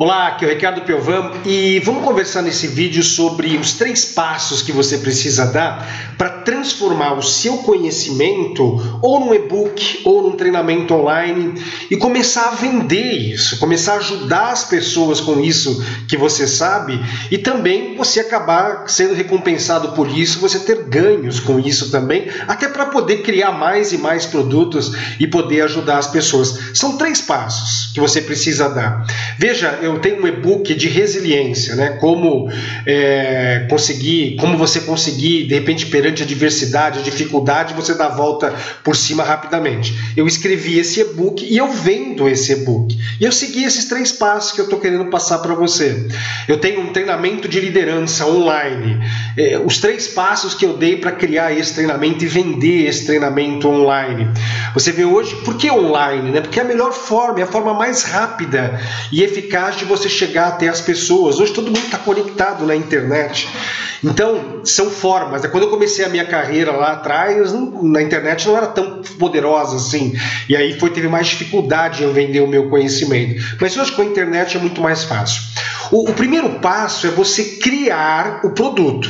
Olá, aqui é o Ricardo Piovam e vamos conversar nesse vídeo sobre os três passos que você precisa dar para transformar o seu conhecimento ou num e-book ou num treinamento online e começar a vender isso, começar a ajudar as pessoas com isso que você sabe e também você acabar sendo recompensado por isso, você ter ganhos com isso também, até para poder criar mais e mais produtos e poder ajudar as pessoas. São três passos que você precisa dar. Veja, eu tenho um e-book de resiliência, né? Como é, conseguir, como você conseguir, de repente, perante a diversidade, a dificuldade, você dar a volta por cima rapidamente. Eu escrevi esse e-book e eu vendo esse e-book. E eu segui esses três passos que eu estou querendo passar para você. Eu tenho um treinamento de liderança online. É, os três passos que eu dei para criar esse treinamento e vender esse treinamento online. Você vê hoje, por que online? Né? Porque é a melhor forma, é a forma mais rápida e eficaz de você chegar até as pessoas. Hoje todo mundo está conectado na internet. Então, são formas. Quando eu comecei a minha carreira lá atrás, na internet não era tão poderosa assim. E aí foi, teve mais dificuldade em vender o meu conhecimento. Mas hoje com a internet é muito mais fácil. O, o primeiro passo é você criar o produto.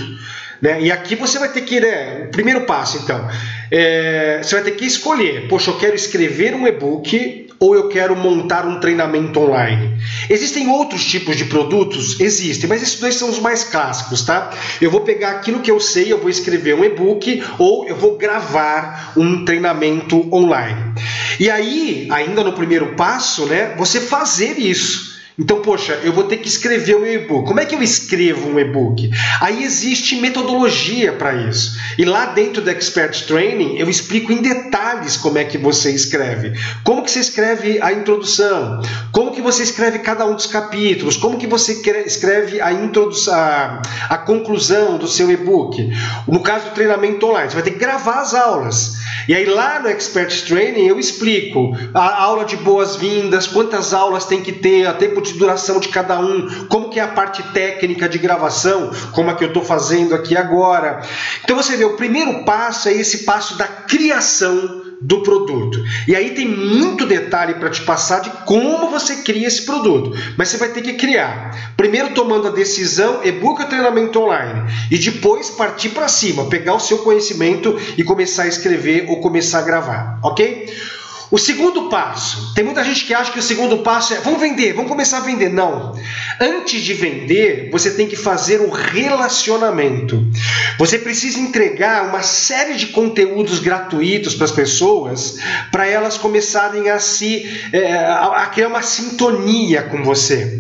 Né? E aqui você vai ter que, né, o primeiro passo então, é, você vai ter que escolher, poxa, eu quero escrever um e-book ou eu quero montar um treinamento online. Existem outros tipos de produtos? Existem, mas esses dois são os mais clássicos, tá? Eu vou pegar aquilo que eu sei, eu vou escrever um e-book ou eu vou gravar um treinamento online. E aí, ainda no primeiro passo, né, você fazer isso. Então, poxa, eu vou ter que escrever um e-book. Como é que eu escrevo um e-book? Aí existe metodologia para isso. E lá dentro do Expert Training eu explico em detalhes como é que você escreve. Como que você escreve a introdução? Como que você escreve cada um dos capítulos? Como que você escreve a introdução, a, a conclusão do seu e-book? No caso do treinamento online, você vai ter que gravar as aulas. E aí lá no Expert Training eu explico a aula de boas-vindas, quantas aulas tem que ter, a tempo de duração de cada um, como que é a parte técnica de gravação, como a que eu estou fazendo aqui agora. Então você vê, o primeiro passo é esse passo da criação do produto. E aí tem muito detalhe para te passar de como você cria esse produto. Mas você vai ter que criar. Primeiro tomando a decisão, e-book treinamento online. E depois partir para cima, pegar o seu conhecimento e começar a escrever ou começar a gravar, ok? O segundo passo, tem muita gente que acha que o segundo passo é vamos vender, vamos começar a vender. Não. Antes de vender, você tem que fazer um relacionamento. Você precisa entregar uma série de conteúdos gratuitos para as pessoas, para elas começarem a se é, a criar uma sintonia com você.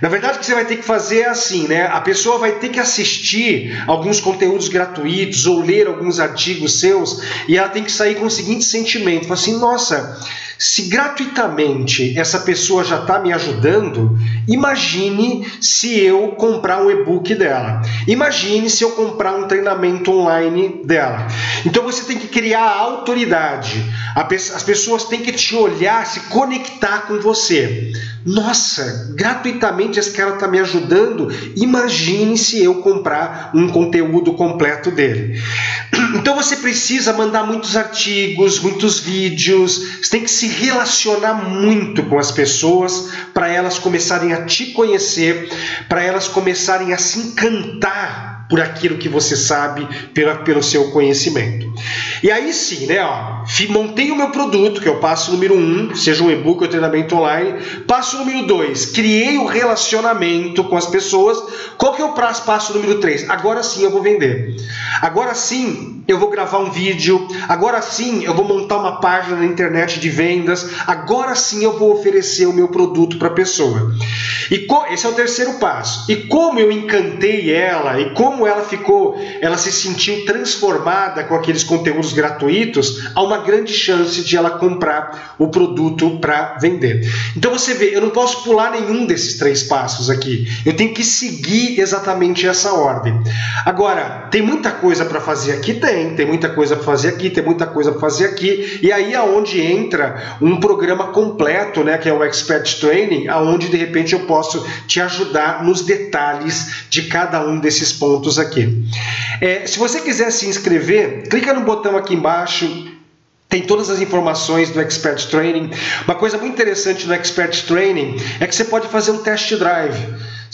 Na verdade, o que você vai ter que fazer é assim, né? A pessoa vai ter que assistir alguns conteúdos gratuitos ou ler alguns artigos seus e ela tem que sair com o seguinte sentimento: assim, nossa se gratuitamente essa pessoa já está me ajudando, imagine se eu comprar um e-book dela. Imagine se eu comprar um treinamento online dela. Então você tem que criar autoridade. As pessoas têm que te olhar, se conectar com você. Nossa, gratuitamente esse cara está me ajudando. Imagine se eu comprar um conteúdo completo dele. Então você precisa mandar muitos artigos, muitos vídeos, você tem que se relacionar muito com as pessoas para elas começarem a te conhecer, para elas começarem a se encantar por aquilo que você sabe, pela, pelo seu conhecimento. E aí sim, né? Ó, montei o meu produto, que é o passo número um, seja um e-book ou treinamento online. Passo número dois, criei o relacionamento com as pessoas. Qual que é o passo número três? Agora sim eu vou vender. Agora sim eu vou gravar um vídeo. Agora sim eu vou montar uma página na internet de vendas. Agora sim eu vou oferecer o meu produto para a pessoa. E esse é o terceiro passo. E como eu encantei ela e como como ela ficou, ela se sentiu transformada com aqueles conteúdos gratuitos, há uma grande chance de ela comprar o produto para vender. Então você vê, eu não posso pular nenhum desses três passos aqui. Eu tenho que seguir exatamente essa ordem. Agora, tem muita coisa para fazer aqui? Tem. Tem muita coisa para fazer aqui, tem muita coisa para fazer aqui. E aí é entra um programa completo, né, que é o Expert Training, aonde de repente eu posso te ajudar nos detalhes de cada um desses pontos pontos aqui. É, se você quiser se inscrever, clica no botão aqui embaixo tem todas as informações do Expert Training. Uma coisa muito interessante no Expert Training é que você pode fazer um test drive.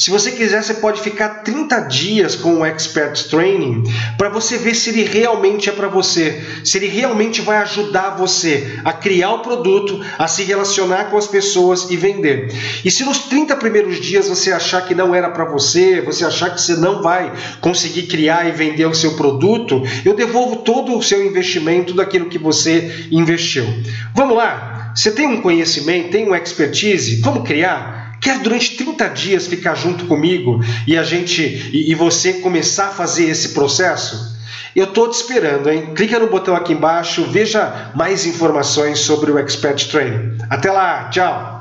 Se você quiser, você pode ficar 30 dias com o Expert Training para você ver se ele realmente é para você, se ele realmente vai ajudar você a criar o produto, a se relacionar com as pessoas e vender. E se nos 30 primeiros dias você achar que não era para você, você achar que você não vai conseguir criar e vender o seu produto, eu devolvo todo o seu investimento daquilo que você investiu. Vamos lá? Você tem um conhecimento, tem uma expertise? Vamos criar? Quer durante 30 dias ficar junto comigo e a gente e, e você começar a fazer esse processo? Eu estou te esperando, hein? Clica no botão aqui embaixo, veja mais informações sobre o Expert Training. Até lá, tchau!